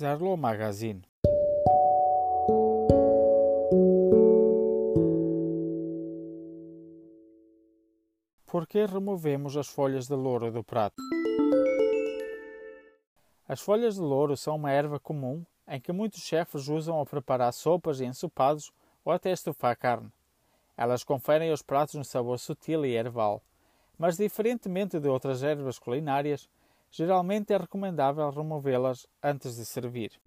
Zerlo Magazine. Por que removemos as folhas de louro do prato? As folhas de louro são uma erva comum em que muitos chefes usam ao preparar sopas e ensopados ou até estufar carne. Elas conferem aos pratos um sabor sutil e erval, mas diferentemente de outras ervas culinárias, geralmente é recomendável removê-las antes de servir.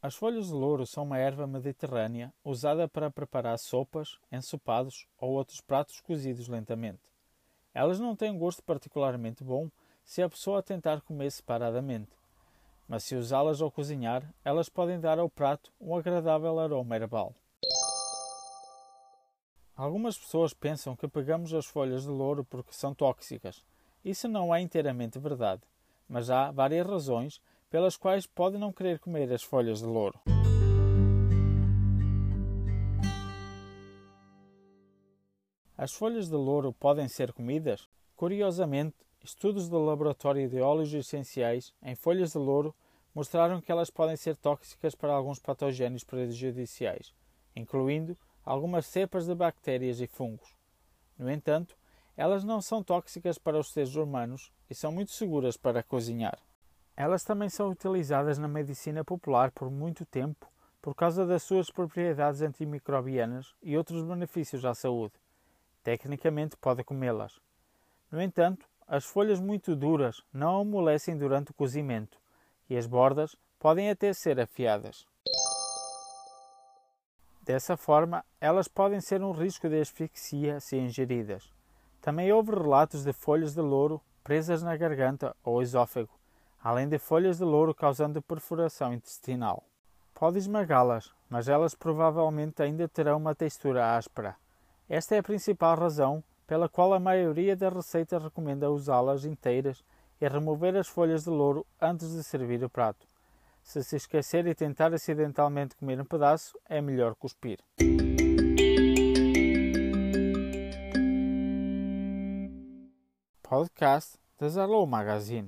As folhas de louro são uma erva mediterrânea usada para preparar sopas, ensopados ou outros pratos cozidos lentamente. Elas não têm um gosto particularmente bom se a pessoa tentar comer separadamente, mas se usá-las ao cozinhar, elas podem dar ao prato um agradável aroma herbal. Algumas pessoas pensam que pegamos as folhas de louro porque são tóxicas. Isso não é inteiramente verdade, mas há várias razões pelas quais pode não querer comer as folhas de louro. As folhas de louro podem ser comidas? Curiosamente, estudos do Laboratório de Óleos Essenciais em folhas de louro mostraram que elas podem ser tóxicas para alguns patógenos prejudiciais, incluindo algumas cepas de bactérias e fungos. No entanto, elas não são tóxicas para os seres humanos e são muito seguras para cozinhar. Elas também são utilizadas na medicina popular por muito tempo por causa das suas propriedades antimicrobianas e outros benefícios à saúde. Tecnicamente pode comê-las. No entanto, as folhas muito duras não amolecem durante o cozimento e as bordas podem até ser afiadas. Dessa forma, elas podem ser um risco de asfixia se ingeridas. Também houve relatos de folhas de louro presas na garganta ou esôfago, além de folhas de louro causando perfuração intestinal. Pode esmagá-las, mas elas provavelmente ainda terão uma textura áspera. Esta é a principal razão pela qual a maioria das receitas recomenda usá-las inteiras e remover as folhas de louro antes de servir o prato. Se se esquecer e tentar acidentalmente comer um pedaço, é melhor cuspir. Podcast da Zalou Magazine